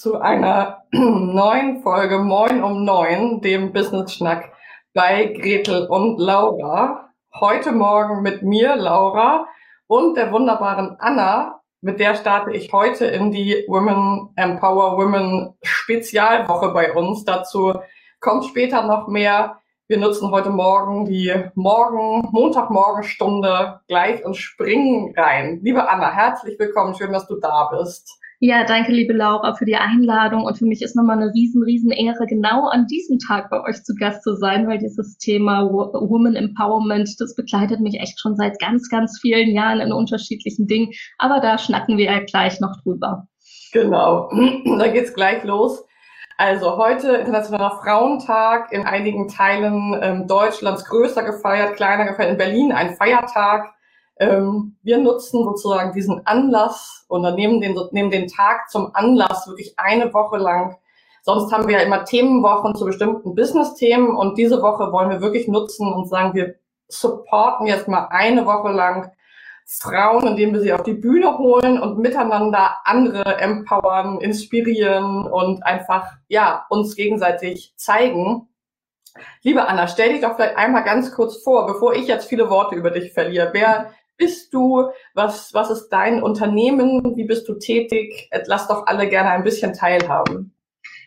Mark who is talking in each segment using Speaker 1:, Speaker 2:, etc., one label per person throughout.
Speaker 1: Zu einer neuen Folge Moin um Neun, dem Business Schnack bei Gretel und Laura. Heute Morgen mit mir, Laura, und der wunderbaren Anna, mit der starte ich heute in die Women Empower Women Spezialwoche bei uns. Dazu kommt später noch mehr. Wir nutzen heute Morgen die Morgen, Montagmorgenstunde gleich und springen rein. Liebe Anna, herzlich willkommen. Schön, dass du da bist.
Speaker 2: Ja, danke, liebe Laura, für die Einladung. Und für mich ist nochmal eine riesen, riesen Ehre, genau an diesem Tag bei euch zu Gast zu sein, weil dieses Thema Woman Empowerment, das begleitet mich echt schon seit ganz, ganz vielen Jahren in unterschiedlichen Dingen. Aber da schnacken wir ja gleich noch drüber.
Speaker 1: Genau, da geht's gleich los. Also heute Internationaler Frauentag, in einigen Teilen ähm, Deutschlands größer gefeiert, kleiner gefeiert, in Berlin ein Feiertag. Ähm, wir nutzen sozusagen diesen Anlass oder nehmen den, nehmen den Tag zum Anlass, wirklich eine Woche lang. Sonst haben wir ja immer Themenwochen zu bestimmten Business-Themen und diese Woche wollen wir wirklich nutzen und sagen, wir supporten jetzt mal eine Woche lang Frauen, indem wir sie auf die Bühne holen und miteinander andere empowern, inspirieren und einfach, ja, uns gegenseitig zeigen. Liebe Anna, stell dich doch vielleicht einmal ganz kurz vor, bevor ich jetzt viele Worte über dich verliere. Wer bist du? Was, was ist dein Unternehmen? Wie bist du tätig? Lass doch alle gerne ein bisschen teilhaben.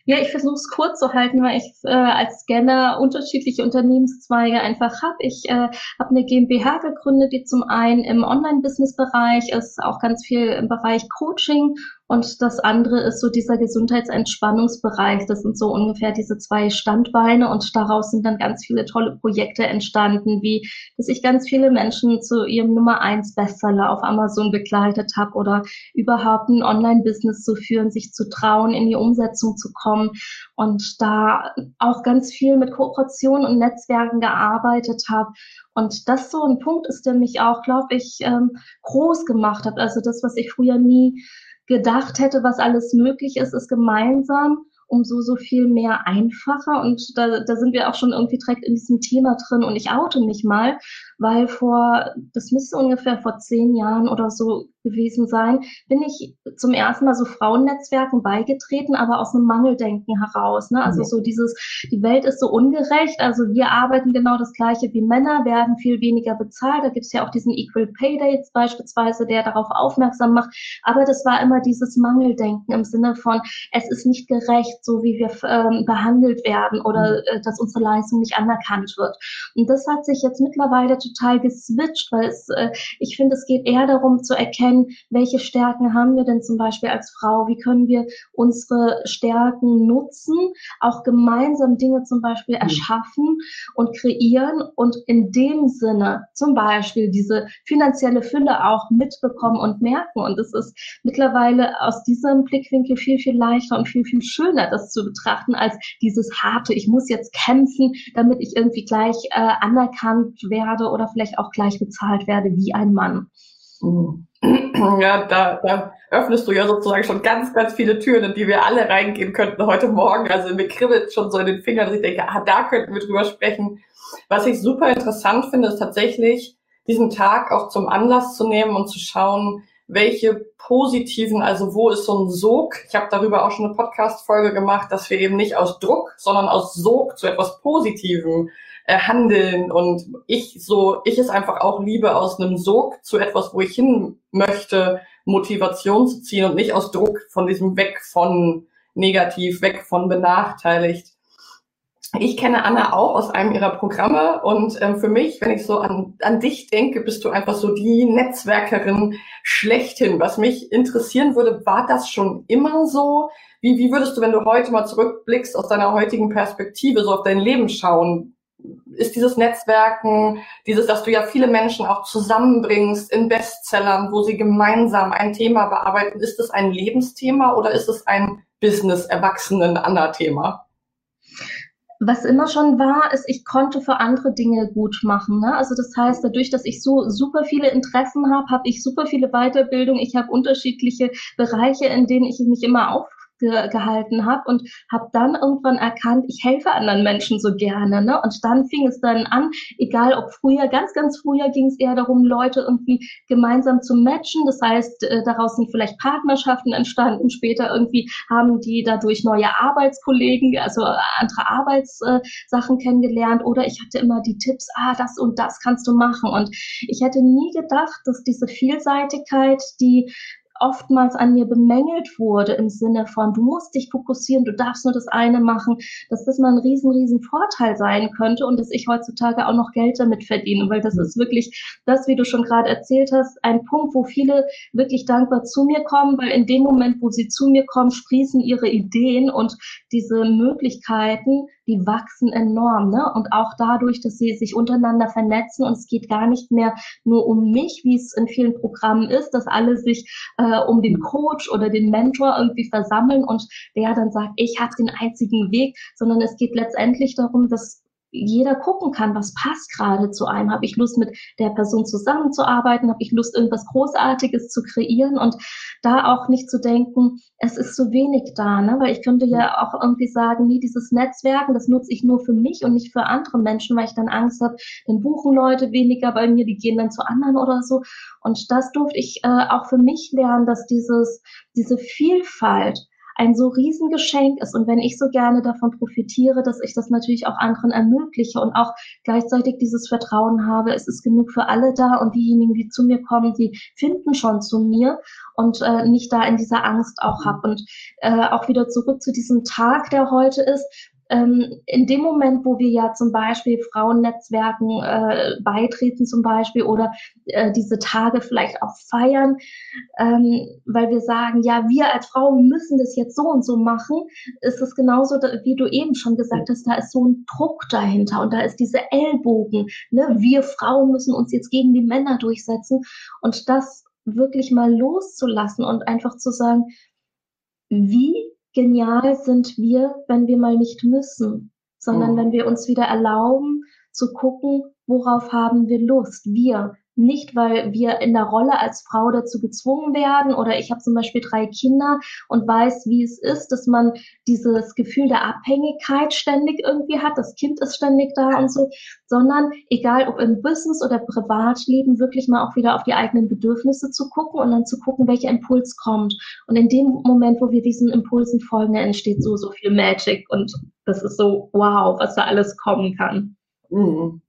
Speaker 2: Ja, ich versuche es kurz zu halten, weil ich äh, als Scanner unterschiedliche Unternehmenszweige einfach habe. Ich äh, habe eine GmbH gegründet, die zum einen im Online-Business-Bereich ist, auch ganz viel im Bereich Coaching und das andere ist so dieser Gesundheitsentspannungsbereich. Das sind so ungefähr diese zwei Standbeine und daraus sind dann ganz viele tolle Projekte entstanden, wie dass ich ganz viele Menschen zu ihrem Nummer eins Bestseller auf Amazon begleitet habe oder überhaupt ein Online-Business zu führen, sich zu trauen, in die Umsetzung zu kommen und da auch ganz viel mit Kooperationen und Netzwerken gearbeitet habe. Und das so ein Punkt ist, der mich auch, glaube ich, ähm, groß gemacht hat. Also das, was ich früher nie gedacht hätte, was alles möglich ist, ist gemeinsam umso so viel mehr einfacher. Und da, da sind wir auch schon irgendwie direkt in diesem Thema drin. Und ich oute mich mal, weil vor, das müsste ungefähr vor zehn Jahren oder so gewesen sein, bin ich zum ersten Mal so Frauennetzwerken beigetreten, aber aus einem Mangeldenken heraus. Ne? Also so dieses, die Welt ist so ungerecht, also wir arbeiten genau das gleiche wie Männer, werden viel weniger bezahlt. Da gibt es ja auch diesen Equal Pay Day jetzt beispielsweise, der darauf aufmerksam macht. Aber das war immer dieses Mangeldenken im Sinne von, es ist nicht gerecht, so wie wir ähm, behandelt werden oder äh, dass unsere Leistung nicht anerkannt wird. Und das hat sich jetzt mittlerweile total geswitcht, weil es, äh, ich finde, es geht eher darum zu erkennen, welche Stärken haben wir denn zum Beispiel als Frau, wie können wir unsere Stärken nutzen, auch gemeinsam Dinge zum Beispiel mhm. erschaffen und kreieren und in dem Sinne zum Beispiel diese finanzielle Fülle auch mitbekommen und merken. Und es ist mittlerweile aus diesem Blickwinkel viel, viel leichter und viel, viel schöner, das zu betrachten, als dieses harte, ich muss jetzt kämpfen, damit ich irgendwie gleich äh, anerkannt werde oder vielleicht auch gleich bezahlt werde wie ein Mann.
Speaker 1: Mhm. Ja, da, da öffnest du ja sozusagen schon ganz, ganz viele Türen, in die wir alle reingehen könnten heute Morgen. Also mir kribbelt schon so in den Fingern, dass ich denke, ah, da könnten wir drüber sprechen. Was ich super interessant finde, ist tatsächlich, diesen Tag auch zum Anlass zu nehmen und zu schauen, welche positiven, also wo ist so ein Sog? Ich habe darüber auch schon eine Podcast-Folge gemacht, dass wir eben nicht aus Druck, sondern aus Sog zu etwas Positivem äh, handeln und ich so, ich es einfach auch liebe, aus einem Sog zu etwas, wo ich hin möchte, Motivation zu ziehen und nicht aus Druck von diesem weg von negativ, weg von benachteiligt. ich kenne Anna auch aus einem ihrer Programme und ähm, für mich, wenn ich so an, an dich denke, bist du einfach so die Netzwerkerin schlechthin. Was mich interessieren würde, war das schon immer so? Wie, wie würdest du, wenn du heute mal zurückblickst, aus deiner heutigen Perspektive so auf dein Leben schauen? Ist dieses Netzwerken, dieses, dass du ja viele Menschen auch zusammenbringst in Bestsellern, wo sie gemeinsam ein Thema bearbeiten, ist es ein Lebensthema oder ist es ein Business-Erwachsenen-Anna-Thema?
Speaker 2: was immer schon war, ist, ich konnte für andere Dinge gut machen. Ne? Also das heißt, dadurch, dass ich so super viele Interessen habe, habe ich super viele Weiterbildung, ich habe unterschiedliche Bereiche, in denen ich mich immer auf ge gehalten habe und habe dann irgendwann erkannt, ich helfe anderen Menschen so gerne. Ne? Und dann fing es dann an, egal ob früher, ganz, ganz früher ging es eher darum, Leute irgendwie gemeinsam zu matchen. Das heißt, äh, daraus sind vielleicht Partnerschaften entstanden. Später irgendwie haben die dadurch neue Arbeitskollegen, also andere Arbeitssachen äh, kennengelernt. Oder ich hatte immer die Tipps, ah, das und das kannst du machen. Und ich hätte nie gedacht, dass diese Vielseitigkeit, die oftmals an mir bemängelt wurde im Sinne von, du musst dich fokussieren, du darfst nur das eine machen, dass das mal ein riesen, riesen Vorteil sein könnte und dass ich heutzutage auch noch Geld damit verdiene, weil das ist wirklich das, wie du schon gerade erzählt hast, ein Punkt, wo viele wirklich dankbar zu mir kommen, weil in dem Moment, wo sie zu mir kommen, sprießen ihre Ideen und diese Möglichkeiten, die wachsen enorm. Ne? Und auch dadurch, dass sie sich untereinander vernetzen und es geht gar nicht mehr nur um mich, wie es in vielen Programmen ist, dass alle sich äh, um den Coach oder den Mentor irgendwie versammeln und der dann sagt, ich habe den einzigen Weg, sondern es geht letztendlich darum, dass jeder gucken kann, was passt gerade zu einem. Habe ich Lust, mit der Person zusammenzuarbeiten? Habe ich Lust, irgendwas Großartiges zu kreieren? Und da auch nicht zu denken, es ist zu wenig da, ne? weil ich könnte ja auch irgendwie sagen, nee, dieses Netzwerken, das nutze ich nur für mich und nicht für andere Menschen, weil ich dann Angst habe, dann buchen Leute weniger bei mir, die gehen dann zu anderen oder so. Und das durfte ich äh, auch für mich lernen, dass dieses, diese Vielfalt, ein so Riesengeschenk ist. Und wenn ich so gerne davon profitiere, dass ich das natürlich auch anderen ermögliche und auch gleichzeitig dieses Vertrauen habe, es ist genug für alle da und diejenigen, die zu mir kommen, die finden schon zu mir und äh, nicht da in dieser Angst auch hab. Und äh, auch wieder zurück zu diesem Tag, der heute ist ähm, in dem Moment, wo wir ja zum Beispiel Frauennetzwerken äh, beitreten zum Beispiel oder äh, diese Tage vielleicht auch feiern, ähm, weil wir sagen, ja, wir als Frauen müssen das jetzt so und so machen, ist es genauso, wie du eben schon gesagt hast, da ist so ein Druck dahinter und da ist diese Ellbogen. Ne? Wir Frauen müssen uns jetzt gegen die Männer durchsetzen und das wirklich mal loszulassen und einfach zu sagen, wie genial sind wir, wenn wir mal nicht müssen, sondern mhm. wenn wir uns wieder erlauben zu gucken, worauf haben wir Lust, wir, nicht, weil wir in der Rolle als Frau dazu gezwungen werden oder ich habe zum Beispiel drei Kinder und weiß, wie es ist, dass man dieses Gefühl der Abhängigkeit ständig irgendwie hat, das Kind ist ständig da und so, sondern egal ob im Business oder Privatleben, wirklich mal auch wieder auf die eigenen Bedürfnisse zu gucken und dann zu gucken, welcher Impuls kommt. Und in dem Moment, wo wir diesen Impulsen folgen, entsteht so, so viel Magic und das ist so, wow, was da alles kommen kann.
Speaker 1: Mhm.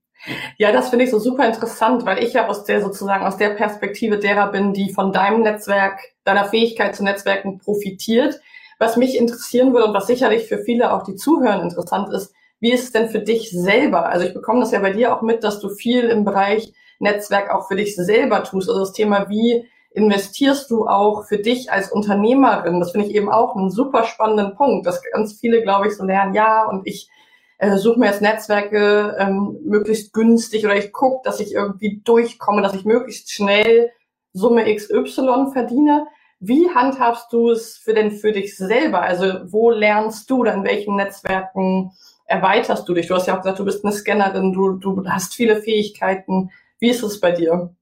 Speaker 1: Ja, das finde ich so super interessant, weil ich ja aus der sozusagen aus der Perspektive derer bin, die von deinem Netzwerk, deiner Fähigkeit zu Netzwerken profitiert. Was mich interessieren würde und was sicherlich für viele auch die zuhören interessant ist, wie ist es denn für dich selber? Also ich bekomme das ja bei dir auch mit, dass du viel im Bereich Netzwerk auch für dich selber tust. Also das Thema, wie investierst du auch für dich als Unternehmerin? Das finde ich eben auch einen super spannenden Punkt, dass ganz viele, glaube ich, so lernen, ja, und ich äh, suche mir jetzt Netzwerke ähm, möglichst günstig oder ich gucke, dass ich irgendwie durchkomme, dass ich möglichst schnell Summe XY verdiene. Wie handhabst du es für denn für dich selber? Also wo lernst du dann, welchen Netzwerken erweiterst du dich? Du hast ja auch gesagt, du bist eine Scannerin, du, du hast viele Fähigkeiten. Wie ist es bei dir?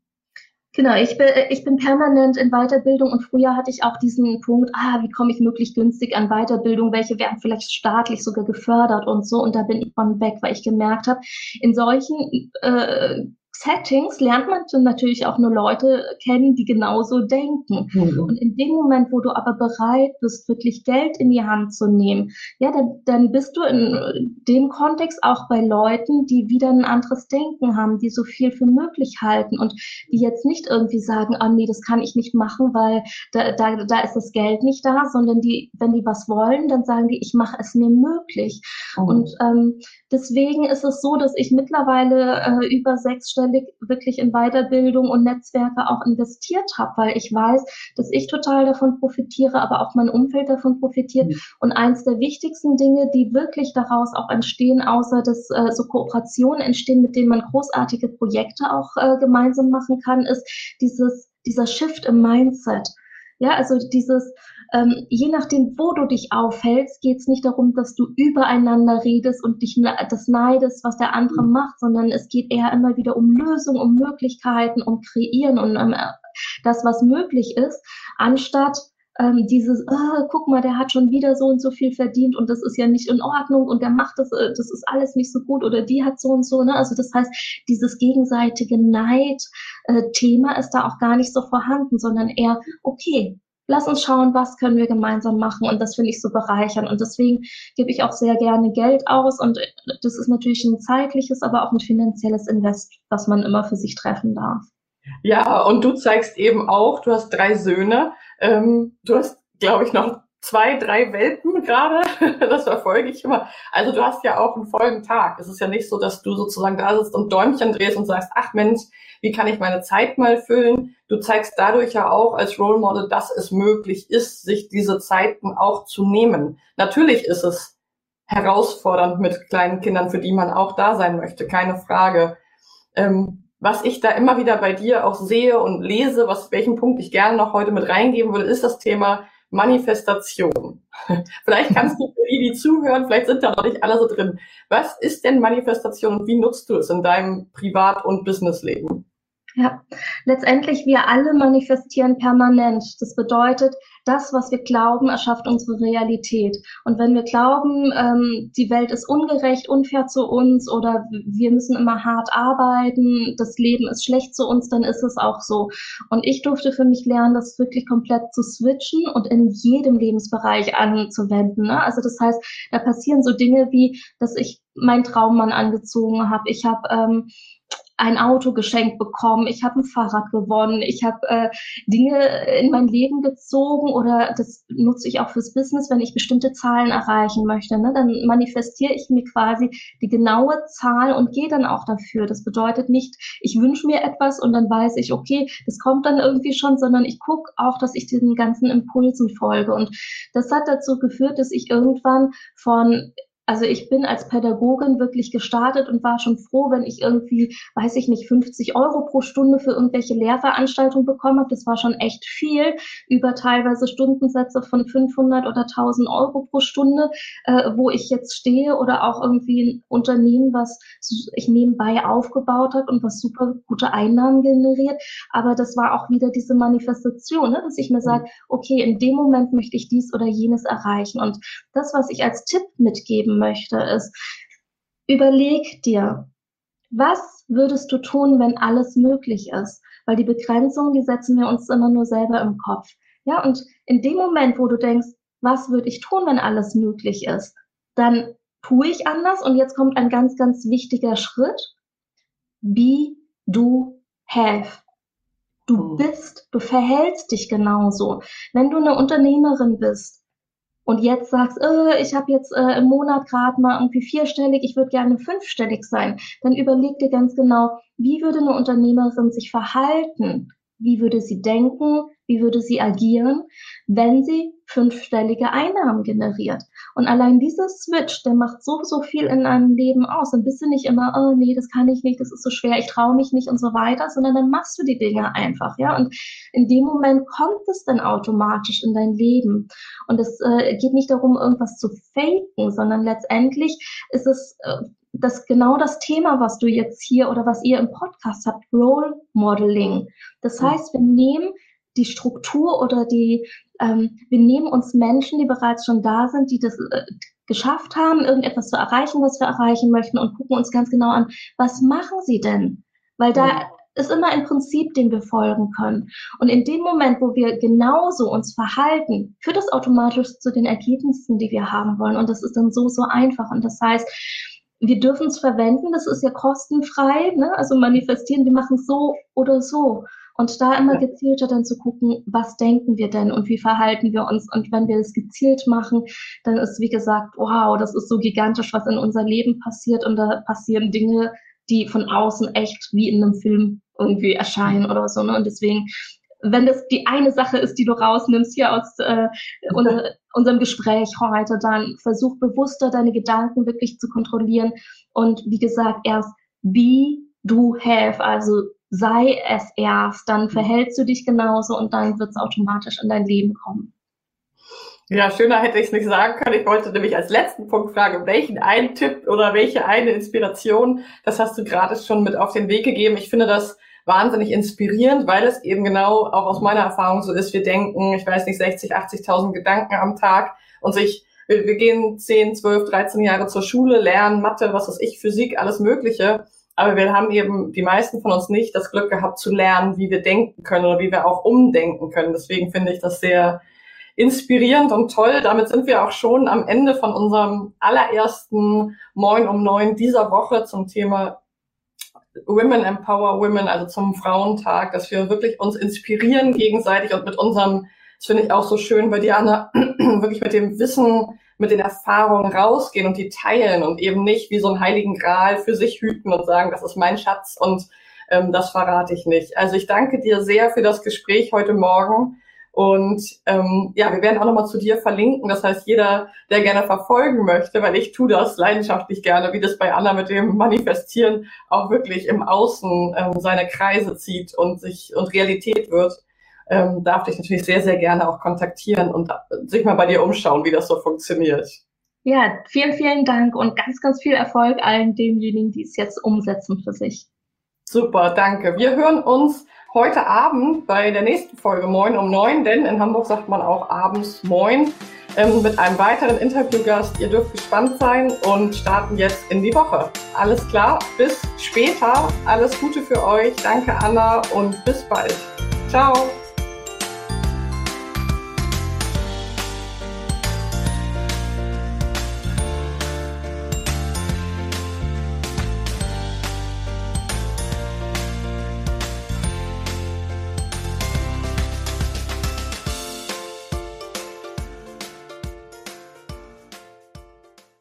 Speaker 2: Genau, ich bin, ich bin permanent in Weiterbildung und früher hatte ich auch diesen Punkt, ah, wie komme ich möglichst günstig an Weiterbildung, welche werden vielleicht staatlich sogar gefördert und so. Und da bin ich von weg, weil ich gemerkt habe, in solchen äh, Settings lernt man natürlich auch nur Leute kennen, die genauso denken. Mhm. Und in dem Moment, wo du aber bereit bist, wirklich Geld in die Hand zu nehmen, ja, dann, dann bist du in dem Kontext auch bei Leuten, die wieder ein anderes Denken haben, die so viel für möglich halten und die jetzt nicht irgendwie sagen, ah nee, das kann ich nicht machen, weil da, da, da ist das Geld nicht da, sondern die, wenn die was wollen, dann sagen die, ich mache es mir möglich. Mhm. Und ähm, deswegen ist es so, dass ich mittlerweile äh, über sechsstellig wirklich in Weiterbildung und Netzwerke auch investiert habe, weil ich weiß, dass ich total davon profitiere, aber auch mein Umfeld davon profitiert. Mhm. Und eins der wichtigsten Dinge, die wirklich daraus auch entstehen, außer dass äh, so Kooperationen entstehen, mit denen man großartige Projekte auch äh, gemeinsam machen kann, ist dieses, dieser Shift im Mindset. Ja, also dieses, ähm, je nachdem, wo du dich aufhältst, geht es nicht darum, dass du übereinander redest und dich das neidest, was der andere mhm. macht, sondern es geht eher immer wieder um Lösungen, um Möglichkeiten, um Kreieren und um äh, das, was möglich ist, anstatt ähm, dieses, oh, guck mal, der hat schon wieder so und so viel verdient und das ist ja nicht in Ordnung und der macht das, äh, das ist alles nicht so gut oder die hat so und so. Ne? Also das heißt, dieses gegenseitige Neid-Thema äh, ist da auch gar nicht so vorhanden, sondern eher, okay, lass uns schauen, was können wir gemeinsam machen und das finde ich so bereichern und deswegen gebe ich auch sehr gerne Geld aus und äh, das ist natürlich ein zeitliches, aber auch ein finanzielles Invest, was man immer für sich treffen darf.
Speaker 1: Ja, und du zeigst eben auch, du hast drei Söhne, ähm, du hast, glaube ich, noch zwei, drei Welpen gerade. das verfolge ich immer. Also du hast ja auch einen vollen Tag. Es ist ja nicht so, dass du sozusagen da sitzt und Däumchen drehst und sagst, ach Mensch, wie kann ich meine Zeit mal füllen? Du zeigst dadurch ja auch als Role Model, dass es möglich ist, sich diese Zeiten auch zu nehmen. Natürlich ist es herausfordernd mit kleinen Kindern, für die man auch da sein möchte, keine Frage. Ähm, was ich da immer wieder bei dir auch sehe und lese, was welchen Punkt ich gerne noch heute mit reingeben würde, ist das Thema Manifestation. vielleicht kannst du für die, die zuhören, vielleicht sind da noch nicht alle so drin. Was ist denn Manifestation und wie nutzt du es in deinem Privat- und Businessleben?
Speaker 2: Ja, letztendlich wir alle manifestieren permanent. Das bedeutet, das, was wir glauben, erschafft unsere Realität. Und wenn wir glauben, ähm, die Welt ist ungerecht, unfair zu uns oder wir müssen immer hart arbeiten, das Leben ist schlecht zu uns, dann ist es auch so. Und ich durfte für mich lernen, das wirklich komplett zu switchen und in jedem Lebensbereich anzuwenden. Ne? Also das heißt, da passieren so Dinge wie, dass ich meinen Traummann angezogen habe. Ich habe ähm, ein Auto geschenkt bekommen, ich habe ein Fahrrad gewonnen, ich habe äh, Dinge in mein Leben gezogen oder das nutze ich auch fürs Business, wenn ich bestimmte Zahlen erreichen möchte. Ne? Dann manifestiere ich mir quasi die genaue Zahl und gehe dann auch dafür. Das bedeutet nicht, ich wünsche mir etwas und dann weiß ich, okay, das kommt dann irgendwie schon, sondern ich gucke auch, dass ich diesen ganzen Impulsen folge. Und das hat dazu geführt, dass ich irgendwann von also ich bin als Pädagogin wirklich gestartet und war schon froh, wenn ich irgendwie, weiß ich nicht, 50 Euro pro Stunde für irgendwelche Lehrveranstaltungen bekommen habe. Das war schon echt viel, über teilweise Stundensätze von 500 oder 1000 Euro pro Stunde, äh, wo ich jetzt stehe oder auch irgendwie ein Unternehmen, was ich nebenbei aufgebaut habe und was super gute Einnahmen generiert. Aber das war auch wieder diese Manifestation, ne, dass ich mir sage, okay, in dem Moment möchte ich dies oder jenes erreichen. Und das, was ich als Tipp mitgeben mitgeben möchte, ist, überleg dir, was würdest du tun, wenn alles möglich ist? Weil die Begrenzung, die setzen wir uns immer nur selber im Kopf. Ja, und in dem Moment, wo du denkst, was würde ich tun, wenn alles möglich ist, dann tue ich anders. Und jetzt kommt ein ganz, ganz wichtiger Schritt. Be, do, have. Du hm. bist, du verhältst dich genauso. Wenn du eine Unternehmerin bist, und jetzt sagst, äh, ich habe jetzt äh, im Monat gerade mal irgendwie vierstellig, ich würde gerne fünfstellig sein, dann überleg dir ganz genau, wie würde eine Unternehmerin sich verhalten? Wie würde sie denken? Wie würde sie agieren, wenn sie fünfstellige Einnahmen generiert? Und allein dieser Switch, der macht so, so viel in einem Leben aus. Dann bist du nicht immer, oh nee, das kann ich nicht, das ist so schwer, ich traue mich nicht und so weiter, sondern dann machst du die Dinge einfach, ja. Und in dem Moment kommt es dann automatisch in dein Leben. Und es äh, geht nicht darum, irgendwas zu faken, sondern letztendlich ist es äh, das genau das Thema, was du jetzt hier oder was ihr im Podcast habt, Role Modeling. Das heißt, wir nehmen die Struktur oder die, ähm, wir nehmen uns Menschen, die bereits schon da sind, die das äh, geschafft haben, irgendetwas zu erreichen, was wir erreichen möchten und gucken uns ganz genau an, was machen sie denn? weil da ja. ist immer ein Prinzip, dem wir folgen können. Und in dem Moment, wo wir genauso uns verhalten, führt das automatisch zu den Ergebnissen, die wir haben wollen. Und das ist dann so, so einfach. Und das heißt, wir dürfen es verwenden, das ist ja kostenfrei, ne? also manifestieren, wir machen es so oder so. Und da immer gezielter dann zu gucken, was denken wir denn und wie verhalten wir uns. Und wenn wir es gezielt machen, dann ist, wie gesagt, wow, das ist so gigantisch, was in unser Leben passiert. Und da passieren Dinge, die von außen echt wie in einem Film irgendwie erscheinen oder so. Ne? Und deswegen, wenn das die eine Sache ist, die du rausnimmst hier aus äh, unser, unserem Gespräch heute, dann versuch bewusster deine Gedanken wirklich zu kontrollieren. Und wie gesagt, erst be, do, have, also sei es erst, dann verhältst du dich genauso und dann wird es automatisch in dein Leben kommen.
Speaker 1: Ja, schöner hätte ich es nicht sagen können. Ich wollte nämlich als letzten Punkt fragen, welchen einen Tipp oder welche eine Inspiration, das hast du gerade schon mit auf den Weg gegeben. Ich finde das wahnsinnig inspirierend, weil es eben genau auch aus meiner Erfahrung so ist. Wir denken, ich weiß nicht, 60, 80.000 Gedanken am Tag und sich, wir, wir gehen 10, 12, 13 Jahre zur Schule, lernen Mathe, was weiß ich, Physik, alles Mögliche. Aber wir haben eben, die meisten von uns nicht, das Glück gehabt zu lernen, wie wir denken können oder wie wir auch umdenken können. Deswegen finde ich das sehr inspirierend und toll. Damit sind wir auch schon am Ende von unserem allerersten Moin um neun dieser Woche zum Thema Women Empower Women, also zum Frauentag, dass wir wirklich uns inspirieren gegenseitig und mit unserem, das finde ich auch so schön bei Diana, wirklich mit dem Wissen, mit den Erfahrungen rausgehen und die teilen und eben nicht wie so einen heiligen Gral für sich hüten und sagen, das ist mein Schatz und ähm, das verrate ich nicht. Also ich danke dir sehr für das Gespräch heute Morgen. Und ähm, ja, wir werden auch nochmal zu dir verlinken. Das heißt, jeder, der gerne verfolgen möchte, weil ich tue das leidenschaftlich gerne, wie das bei Anna mit dem Manifestieren auch wirklich im Außen ähm, seine Kreise zieht und sich und Realität wird, ähm, darf dich natürlich sehr, sehr gerne auch kontaktieren und sich mal bei dir umschauen, wie das so funktioniert.
Speaker 2: Ja, vielen, vielen Dank und ganz, ganz viel Erfolg allen denjenigen, die es jetzt umsetzen für sich.
Speaker 1: Super, danke. Wir hören uns heute Abend bei der nächsten Folge Moin um neun, denn in Hamburg sagt man auch abends Moin ähm, mit einem weiteren Interviewgast. Ihr dürft gespannt sein und starten jetzt in die Woche. Alles klar, bis später. Alles Gute für euch. Danke Anna und bis bald. Ciao.